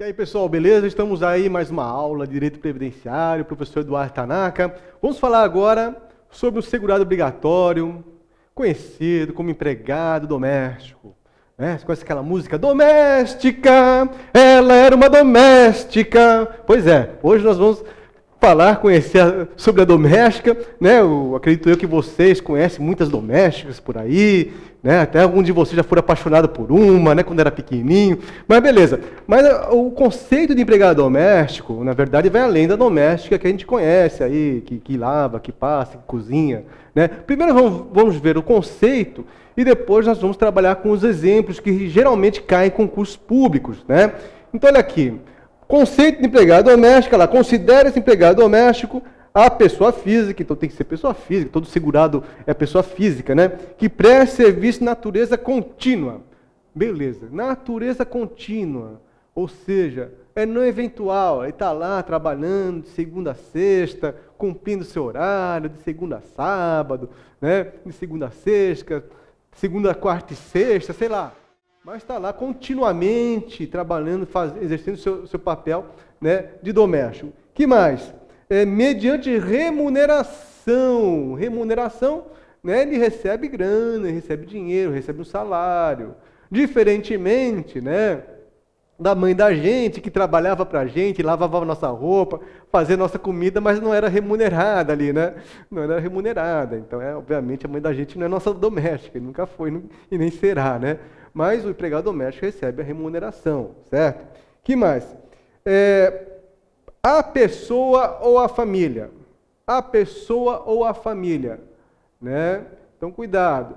E aí, pessoal, beleza? Estamos aí mais uma aula de Direito Previdenciário, professor Eduardo Tanaka. Vamos falar agora sobre o segurado obrigatório, conhecido como empregado doméstico. Né? Você conhece aquela música? Doméstica, ela era uma doméstica. Pois é, hoje nós vamos falar, conhecer sobre a doméstica, né? Eu acredito eu que vocês conhecem muitas domésticas por aí, né? Até algum de vocês já foram apaixonado por uma, né? Quando era pequenininho. Mas beleza. Mas ah, o conceito de empregado doméstico, na verdade, vai além da doméstica que a gente conhece aí, que, que lava, que passa, que cozinha, né? Primeiro vamos, vamos ver o conceito e depois nós vamos trabalhar com os exemplos que geralmente caem em concursos públicos, né? Então olha aqui. Conceito de empregado doméstico, ela considera esse empregado doméstico a pessoa física, então tem que ser pessoa física, todo segurado é pessoa física, né? Que presta serviço de natureza contínua. Beleza, natureza contínua, ou seja, é não eventual, ele está lá trabalhando de segunda a sexta, cumprindo seu horário, de segunda a sábado, né? de segunda a sexta, segunda, quarta e sexta, sei lá mas está lá continuamente trabalhando, faz, exercendo seu, seu papel né, de doméstico. que mais? É, mediante remuneração. Remuneração, né, ele recebe grana, recebe dinheiro, recebe um salário. Diferentemente, né, da mãe da gente, que trabalhava para a gente, lavava nossa roupa, fazia nossa comida, mas não era remunerada ali, né? Não era remunerada. Então, é, obviamente, a mãe da gente não é nossa doméstica, nunca foi e nem será, né? Mas o empregado doméstico recebe a remuneração, certo? Que mais? É, a pessoa ou a família? A pessoa ou a família, né? Então, cuidado.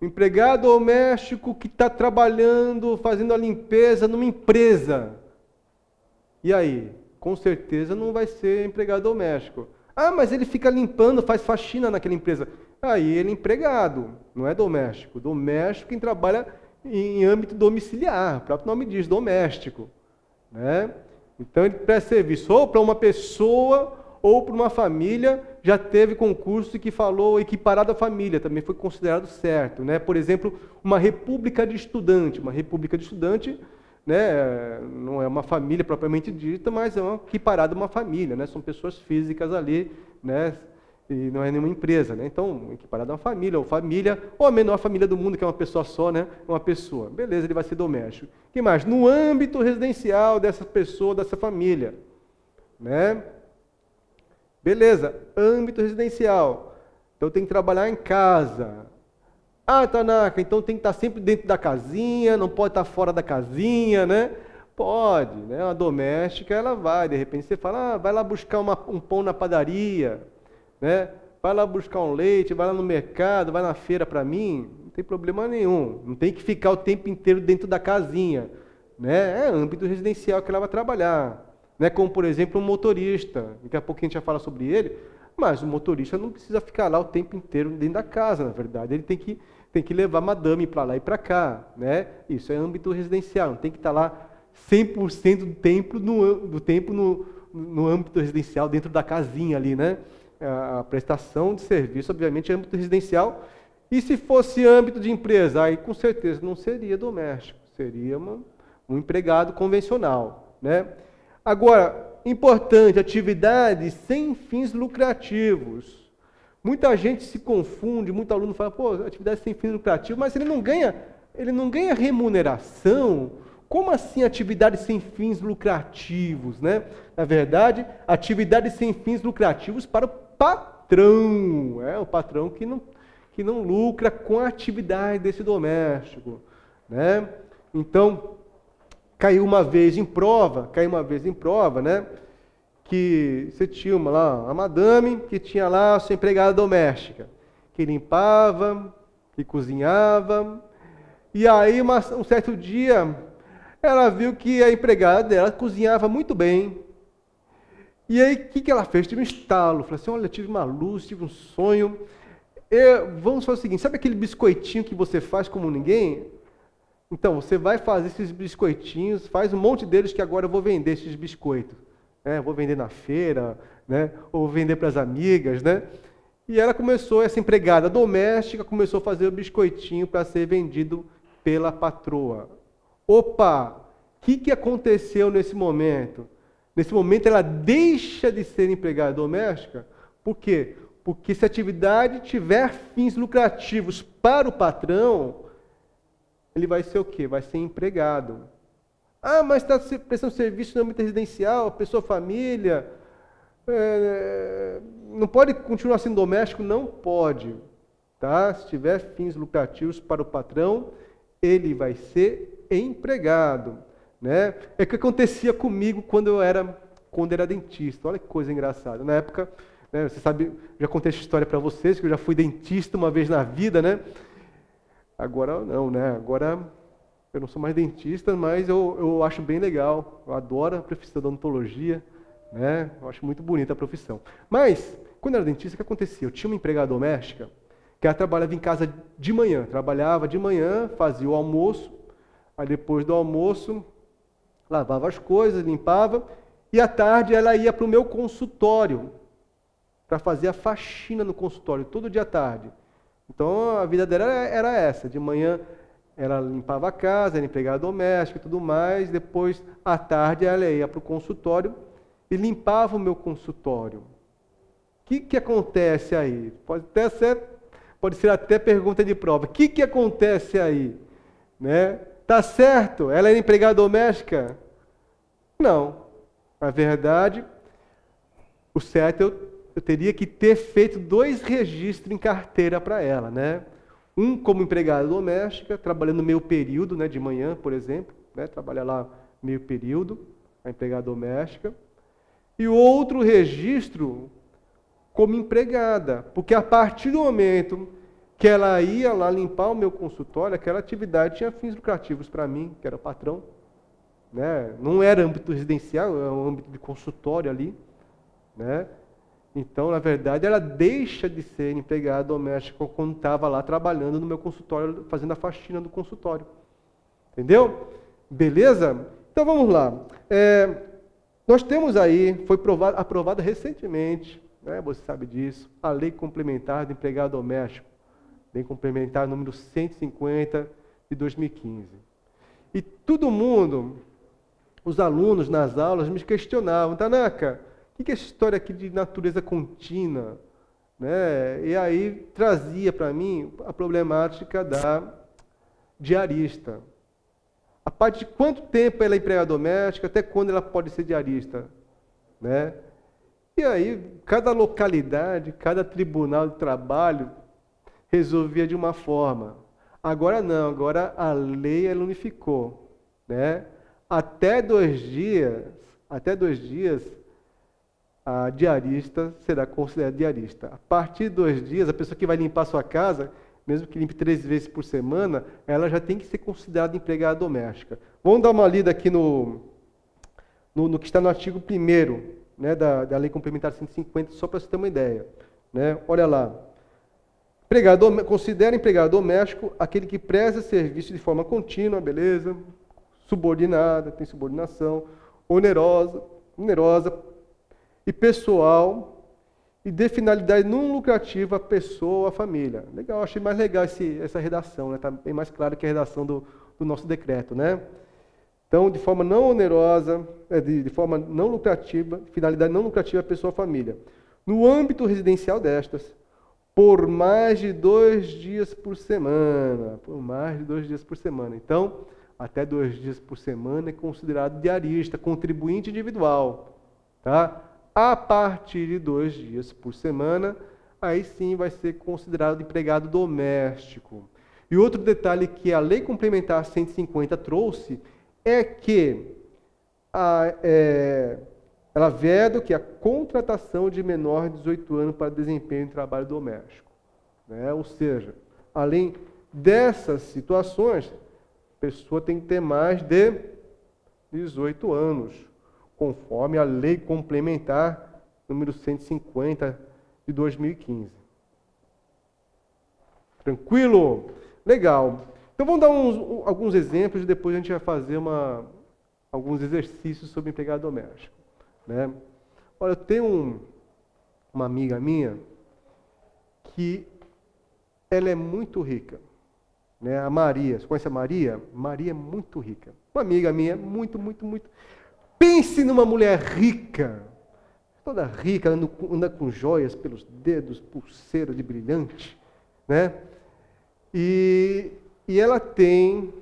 O empregado doméstico que está trabalhando, fazendo a limpeza numa empresa. E aí? Com certeza não vai ser empregado doméstico. Ah, mas ele fica limpando, faz faxina naquela empresa. Aí ele é empregado, não é doméstico. Doméstico quem trabalha em âmbito domiciliar, o próprio nome diz, doméstico. Né? Então ele presta serviço ou para uma pessoa ou para uma família, já teve concurso que falou equiparado à família, também foi considerado certo. Né? Por exemplo, uma república de estudante. Uma república de estudante né, não é uma família propriamente dita, mas é uma equiparada a uma família. Né? São pessoas físicas ali, né, e não é nenhuma empresa, né? Então, equiparado a uma família, ou família, ou a menor família do mundo, que é uma pessoa só, né? Uma pessoa. Beleza, ele vai ser doméstico. que mais? No âmbito residencial dessa pessoa, dessa família, né? Beleza, âmbito residencial. Então tem que trabalhar em casa. Ah, Tanaka, então tem que estar sempre dentro da casinha, não pode estar fora da casinha, né? Pode, né? Uma doméstica, ela vai, de repente você fala, ah, vai lá buscar uma, um pão na padaria, né? Vai lá buscar um leite, vai lá no mercado, vai na feira para mim, não tem problema nenhum. Não tem que ficar o tempo inteiro dentro da casinha, né? É âmbito residencial que ela vai trabalhar, né? Como por exemplo um motorista. Daqui a pouco a gente já fala sobre ele, mas o motorista não precisa ficar lá o tempo inteiro dentro da casa, na verdade. Ele tem que tem que levar madame para lá e para cá, né? Isso é âmbito residencial, não tem que estar tá lá 100% do tempo no do tempo no, no âmbito residencial dentro da casinha ali, né? A prestação de serviço, obviamente, é âmbito residencial. E se fosse âmbito de empresa, aí com certeza não seria doméstico, seria uma, um empregado convencional. Né? Agora, importante, atividades sem fins lucrativos. Muita gente se confunde, muito aluno fala, pô, atividade sem fins lucrativos, mas ele não ganha, ele não ganha remuneração. Como assim atividades sem fins lucrativos, né? Na verdade, atividades sem fins lucrativos para o patrão, é o patrão que não, que não lucra com a atividade desse doméstico, né? Então, caiu uma vez em prova, caiu uma vez em prova, né? Que você tinha uma lá, a madame que tinha lá a sua empregada doméstica, que limpava, que cozinhava, e aí uma, um certo dia ela viu que a empregada dela cozinhava muito bem, e aí, o que, que ela fez? Tive um estalo. Falei assim: olha, tive uma luz, tive um sonho. E vamos fazer o seguinte: sabe aquele biscoitinho que você faz como ninguém? Então, você vai fazer esses biscoitinhos, faz um monte deles que agora eu vou vender esses biscoitos. É, vou vender na feira, né? Ou vender para as amigas, né? E ela começou, essa empregada doméstica, começou a fazer o biscoitinho para ser vendido pela patroa. Opa! O que, que aconteceu nesse momento? Nesse momento ela deixa de ser empregada doméstica. Por quê? Porque se a atividade tiver fins lucrativos para o patrão, ele vai ser o quê? Vai ser empregado. Ah, mas está prestando serviço no âmbito residencial, pessoa família. É, não pode continuar sendo doméstico? Não pode. Tá? Se tiver fins lucrativos para o patrão, ele vai ser empregado. Né? É o que acontecia comigo quando eu era, quando era dentista. Olha que coisa engraçada. Na época, né, você sabe, já contei essa história para vocês, que eu já fui dentista uma vez na vida, né? Agora não, né? Agora eu não sou mais dentista, mas eu, eu acho bem legal. Eu adoro a profissão da odontologia, né? Eu acho muito bonita a profissão. Mas, quando eu era dentista, o que acontecia? Eu tinha uma empregada doméstica que ela trabalhava em casa de manhã. Trabalhava de manhã, fazia o almoço, aí depois do almoço, lavava as coisas, limpava, e à tarde ela ia para o meu consultório para fazer a faxina no consultório, todo dia à tarde. Então a vida dela era essa: de manhã ela limpava a casa, era empregada doméstica e tudo mais, depois à tarde ela ia para o consultório e limpava o meu consultório. O que, que acontece aí? Pode até ser, pode ser até pergunta de prova. O que, que acontece aí? Né? Tá certo? Ela era empregada doméstica? Não. Na verdade, o certo eu eu teria que ter feito dois registros em carteira para ela, né? Um como empregada doméstica, trabalhando meio período, né, de manhã, por exemplo, né, trabalha lá meio período, a empregada doméstica. E outro registro como empregada, porque a partir do momento que ela ia lá limpar o meu consultório, aquela atividade tinha fins lucrativos para mim, que era patrão. Né? Não era âmbito residencial, era um âmbito de consultório ali. Né? Então, na verdade, ela deixa de ser empregada doméstica quando estava lá trabalhando no meu consultório, fazendo a faxina do consultório. Entendeu? Beleza? Então vamos lá. É, nós temos aí, foi aprovada recentemente, né, você sabe disso, a Lei Complementar do Empregado Doméstico. Lei Complementar número 150 de 2015. E todo mundo, os alunos nas aulas, me questionavam, Tanaka, o que é essa história aqui de natureza contínua? Né? E aí trazia para mim a problemática da diarista. A parte de quanto tempo ela é empregada doméstica, até quando ela pode ser diarista. Né? E aí, cada localidade, cada tribunal de trabalho resolvia de uma forma. Agora não, agora a lei ela unificou. Né? Até dois dias, até dois dias, a diarista será considerada diarista. A partir de dois dias, a pessoa que vai limpar sua casa, mesmo que limpe três vezes por semana, ela já tem que ser considerada empregada doméstica. Vamos dar uma lida aqui no, no, no que está no artigo 1 né, da, da Lei Complementar 150, só para você ter uma ideia. Né? Olha lá. Empregado, considera empregado doméstico aquele que presta serviço de forma contínua, beleza? Subordinada, tem subordinação, onerosa, onerosa, e pessoal e de finalidade não lucrativa a pessoa a família. Legal, achei mais legal esse, essa redação, né? bem mais claro que a redação do, do, nosso decreto. Né? Então, de forma não onerosa, é, de, de forma não lucrativa, finalidade não lucrativa a pessoa a família. No âmbito residencial destas, por mais de dois dias por semana. Por mais de dois dias por semana. Então, até dois dias por semana é considerado diarista, contribuinte individual. Tá? A partir de dois dias por semana, aí sim vai ser considerado empregado doméstico. E outro detalhe que a Lei Complementar 150 trouxe é que a, é, ela veda que a contratação de menor de 18 anos para desempenho em trabalho doméstico. Né? Ou seja, além dessas situações, a pessoa tem que ter mais de 18 anos conforme a Lei Complementar número 150 de 2015. Tranquilo? Legal. Então vamos dar uns, alguns exemplos e depois a gente vai fazer uma, alguns exercícios sobre empregado doméstico. Né? Olha, eu tenho um, uma amiga minha, que ela é muito rica. Né? A Maria, você conhece a Maria? Maria é muito rica. Uma amiga minha, muito, muito, muito. Pense numa mulher rica, toda rica, anda, anda com joias pelos dedos, pulseira de brilhante, né? E, e ela tem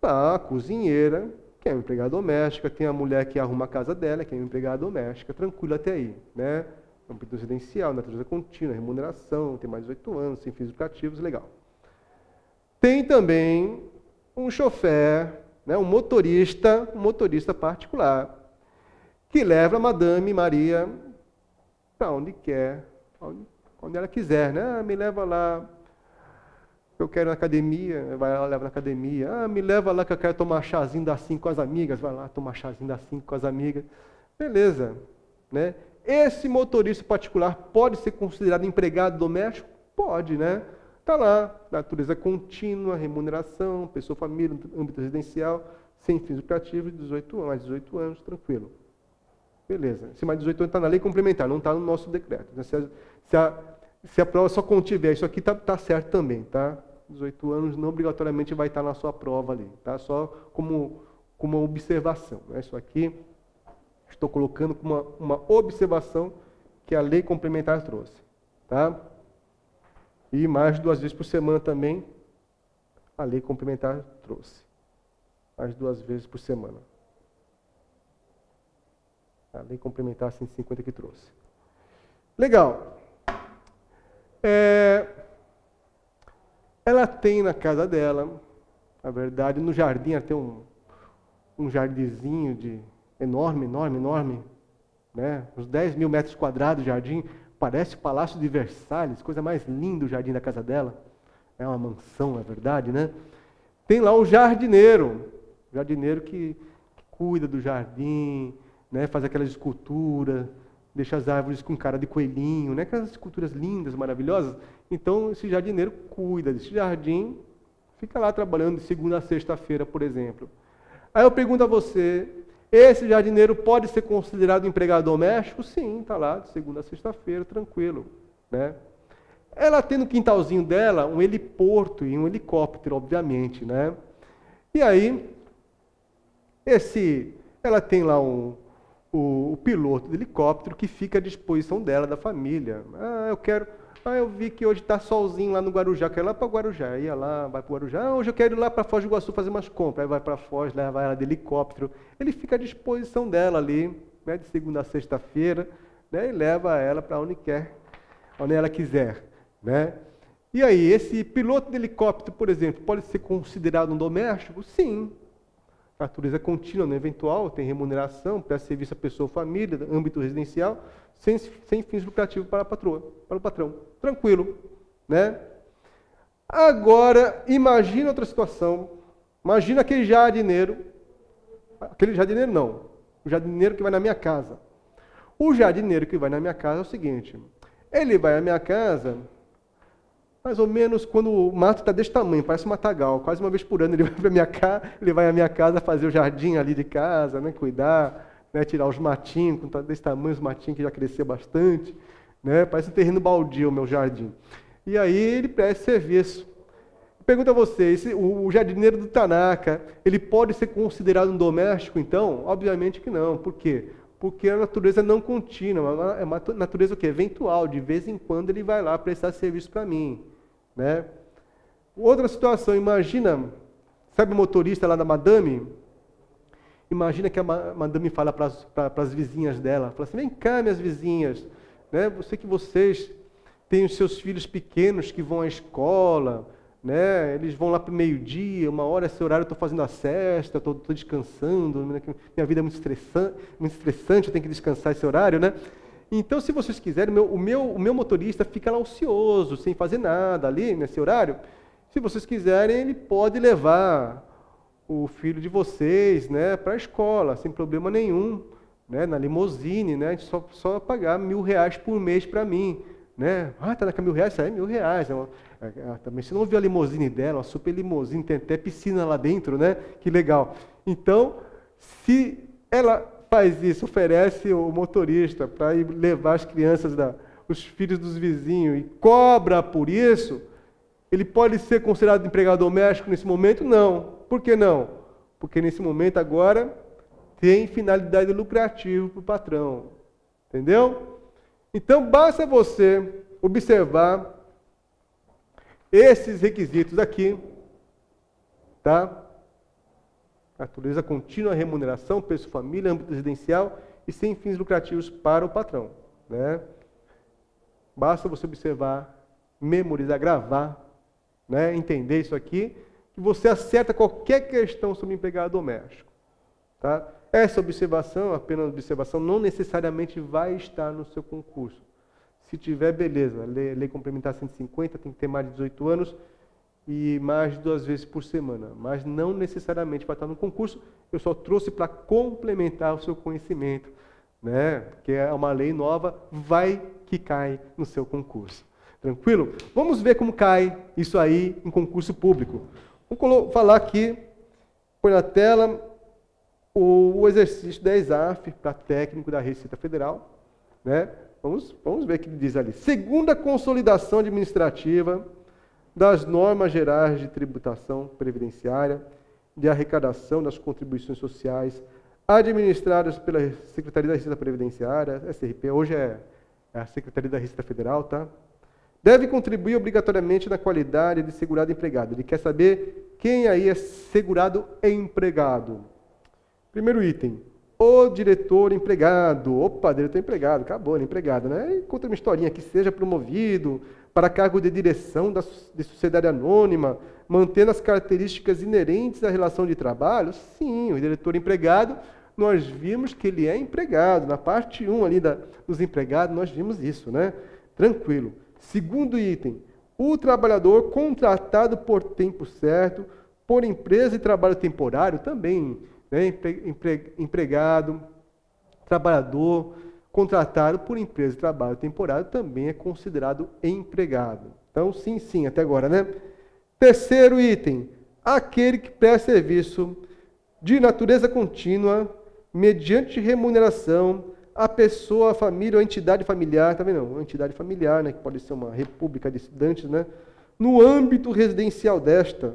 lá a cozinheira, que é uma empregada doméstica, tem a mulher que arruma a casa dela, que é uma empregada doméstica, tranquilo até aí, né? Âmbito residencial, natureza contínua, remuneração, tem mais de 18 anos, sem fins lucrativos, legal. Tem também um chofer, né, um motorista, um motorista particular, que leva a Madame Maria para onde quer, onde ela quiser, né? Ah, me leva lá, eu quero ir na academia, vai lá, leva na academia. Ah, me leva lá que eu quero tomar chazinho das cinco com as amigas, vai lá tomar chazinho das cinco com as amigas. Beleza, né? Esse motorista particular pode ser considerado empregado doméstico? Pode, né? Está lá, natureza contínua, remuneração, pessoa família, âmbito residencial, sem fins lucrativos, 18 anos, mais 18 anos, tranquilo. Beleza. Se mais 18 anos está na lei complementar, não está no nosso decreto. Né? Se, a, se, a, se, a, prova só contiver isso aqui, está tá certo também, tá? 18 anos não obrigatoriamente vai estar tá na sua prova ali, tá? Só como, como uma observação. Né? Isso aqui Estou colocando como uma, uma observação que a lei complementar trouxe. Tá? E mais duas vezes por semana também a lei complementar trouxe. Mais duas vezes por semana. A lei complementar 150 que trouxe. Legal. É, ela tem na casa dela, na verdade, no jardim, ela tem um, um jardinzinho de enorme, enorme, enorme, né? uns 10 mil metros quadrados de jardim, parece o Palácio de Versalhes, coisa mais linda o jardim da casa dela. É uma mansão, é verdade, né? Tem lá o jardineiro, jardineiro que, que cuida do jardim, né? faz aquelas esculturas, deixa as árvores com cara de coelhinho, né? aquelas esculturas lindas, maravilhosas. Então, esse jardineiro cuida desse jardim, fica lá trabalhando de segunda a sexta-feira, por exemplo. Aí eu pergunto a você, esse jardineiro pode ser considerado empregado doméstico? Sim, está lá de segunda a sexta-feira, tranquilo. Né? Ela tem no quintalzinho dela um heliporto e um helicóptero, obviamente. Né? E aí, esse, ela tem lá um, o, o piloto do helicóptero que fica à disposição dela, da família. Ah, eu quero ah, eu vi que hoje está solzinho lá no Guarujá, quero ir lá para Guarujá. Ia lá, vai para o Guarujá. Ah, hoje eu quero ir lá para Foz do Iguaçu fazer umas compras. Aí vai para Foz, leva ela de helicóptero. Ele fica à disposição dela ali, né, de segunda a sexta-feira, né, e leva ela para onde quer, onde ela quiser. Né? E aí, esse piloto de helicóptero, por exemplo, pode ser considerado um doméstico? Sim. A natureza contínua, no eventual, tem remuneração, presta serviço à pessoa ou família, âmbito residencial sem, sem fins lucrativos para a patroa, para o patrão. Tranquilo, né? Agora, imagina outra situação. Imagina aquele jardineiro, aquele jardineiro não, o jardineiro que vai na minha casa. O jardineiro que vai na minha casa é o seguinte, ele vai à minha casa, mais ou menos quando o mato está desse tamanho, parece um matagal, quase uma vez por ano ele vai para minha casa, ele vai à minha casa fazer o jardim ali de casa, né, cuidar, né, tirar os matinhos, com desse tamanho, os matinhos que já crescia bastante, né, parece um terreno baldio o meu jardim. E aí ele presta serviço. Pergunto a vocês, o jardineiro do Tanaka, ele pode ser considerado um doméstico, então? Obviamente que não. Por quê? Porque a natureza não contínua, é uma natureza o quê? eventual. De vez em quando ele vai lá prestar serviço para mim. Né? Outra situação, imagina, sabe o motorista lá da Madame? Imagina que a madame fala para as vizinhas dela, fala assim, vem cá, minhas vizinhas, né? Você que vocês têm os seus filhos pequenos que vão à escola, né? Eles vão lá para o meio-dia, uma hora esse horário eu estou fazendo a cesta, estou descansando, minha vida é muito estressante, muito estressante, eu tenho que descansar esse horário, né? Então, se vocês quiserem, o meu, o meu, o meu motorista fica lá ocioso, sem fazer nada ali nesse horário. Se vocês quiserem, ele pode levar o filho de vocês né, para a escola, sem problema nenhum, né, na limusine, né, só, só pagar mil reais por mês para mim. Né? Ah, está na mil reais? Isso aí é mil reais. É uma, é, é, também você não viu a limusine dela, uma super limusine, tem até piscina lá dentro, né? Que legal. Então, se ela faz isso? Oferece o motorista para ir levar as crianças, da, os filhos dos vizinhos e cobra por isso, ele pode ser considerado empregado doméstico nesse momento? Não. Por que não? Porque nesse momento agora tem finalidade lucrativa para o patrão. Entendeu? Então basta você observar esses requisitos aqui, tá? Natureza contínua, remuneração, preço família, âmbito residencial e sem fins lucrativos para o patrão, né? Basta você observar, memorizar, gravar, né? Entender isso aqui, que você acerta qualquer questão sobre empregado doméstico, tá? Essa observação, apenas observação, não necessariamente vai estar no seu concurso. Se tiver, beleza. Lei, lei complementar 150, tem que ter mais de 18 anos e mais de duas vezes por semana. Mas não necessariamente vai estar no concurso. Eu só trouxe para complementar o seu conhecimento. Né? Porque é uma lei nova, vai que cai no seu concurso. Tranquilo? Vamos ver como cai isso aí em concurso público. Vou falar aqui, põe na tela, o exercício da ESAF para técnico da Receita Federal. Né? Vamos, vamos ver o que ele diz ali. Segunda consolidação administrativa das normas gerais de tributação previdenciária, de arrecadação das contribuições sociais administradas pela Secretaria da Receita Previdenciária, SRP, hoje é, é a Secretaria da Receita Federal, tá? Deve contribuir obrigatoriamente na qualidade de segurado empregado. Ele quer saber quem aí é segurado empregado. Primeiro item, o diretor empregado. Opa, diretor empregado, acabou, né? empregado, né? Conta uma historinha que seja promovido para cargo de direção da, de sociedade anônima, mantendo as características inerentes à relação de trabalho. Sim, o diretor empregado, nós vimos que ele é empregado. Na parte 1 ali da, dos empregados, nós vimos isso, né? Tranquilo. Segundo item, o trabalhador contratado por tempo certo, por empresa de trabalho temporário, também né, empregado, trabalhador, contratado por empresa de trabalho temporário também é considerado empregado. Então, sim, sim, até agora, né? Terceiro item, aquele que presta serviço de natureza contínua, mediante remuneração, a pessoa, a família ou a entidade familiar, tá vendo? Uma entidade familiar, né, que pode ser uma república de estudantes, né? No âmbito residencial desta,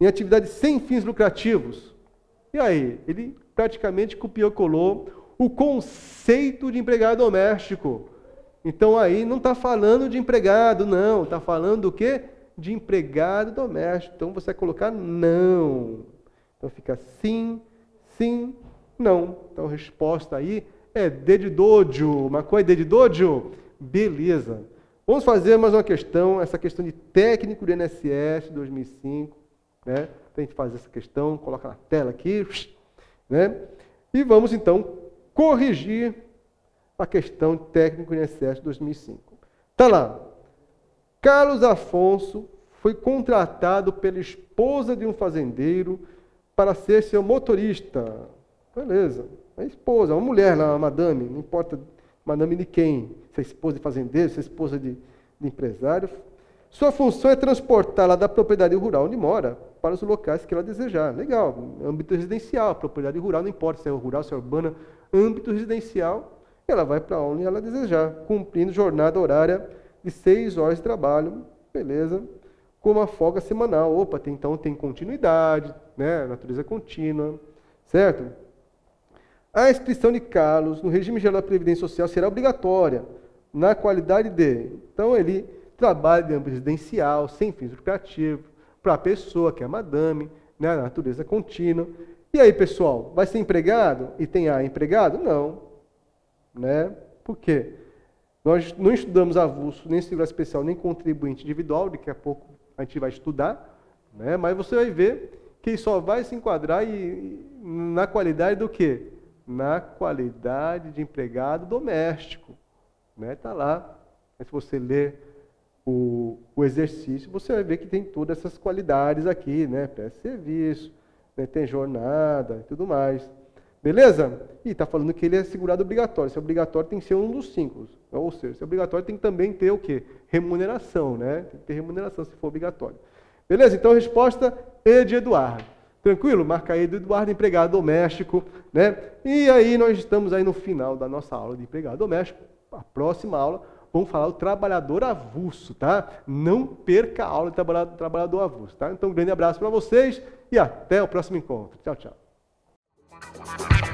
em atividades sem fins lucrativos, e aí? Ele praticamente copiou colou o conceito de empregado doméstico. Então aí não está falando de empregado, não. Está falando do quê? De empregado doméstico. Então você vai colocar não. Então fica sim, sim, não. Então a resposta aí é D de dojo. Uma é D de dojo? Beleza. Vamos fazer mais uma questão, essa questão de técnico do INSS 2005, né? Então a gente faz essa questão, coloca na tela aqui, né? E vamos então corrigir a questão técnico INSS 2005. Tá lá. Carlos Afonso foi contratado pela esposa de um fazendeiro para ser seu motorista. Beleza. A esposa, uma mulher lá, uma madame, não importa madame de quem, se é esposa de fazendeiro, se é esposa de, de empresário. Sua função é transportá-la da propriedade rural onde mora para os locais que ela desejar. Legal, âmbito residencial, propriedade rural, não importa se é rural, se é urbana, âmbito residencial, ela vai para onde ela desejar, cumprindo jornada horária de seis horas de trabalho, beleza, com uma folga semanal. Opa, tem, então tem continuidade, né, natureza contínua, certo? A inscrição de Carlos no regime geral da Previdência Social será obrigatória na qualidade de. Então, ele trabalha de âmbito residencial, sem fins lucrativos, para a pessoa que é madame, né, natureza contínua. E aí, pessoal, vai ser empregado e tem A empregado? Não. Né? Por quê? Nós não estudamos avulso, nem segurança especial, nem contribuinte individual, daqui a pouco a gente vai estudar, né? mas você vai ver que só vai se enquadrar e, na qualidade do quê? Na qualidade de empregado doméstico. Está né? Tá lá. Mas se você ler o, o, exercício, você vai ver que tem todas essas qualidades aqui, né? Presta serviço, né? tem jornada e tudo mais. Beleza? E está falando que ele é segurado obrigatório. Se é obrigatório, tem que ser um dos cinco. Ou seja, se é obrigatório, tem que também ter o quê? Remuneração, né? Tem que ter remuneração se for obrigatório. Beleza? Então, resposta é de Eduardo. Tranquilo? Marca aí do Eduardo, empregado doméstico, né? E aí nós estamos aí no final da nossa aula de empregado doméstico. A próxima aula vamos falar do trabalhador avulso, tá? Não perca a aula de trabalhador, trabalhador avulso, tá? Então, um grande abraço para vocês e até o próximo encontro. Tchau, tchau.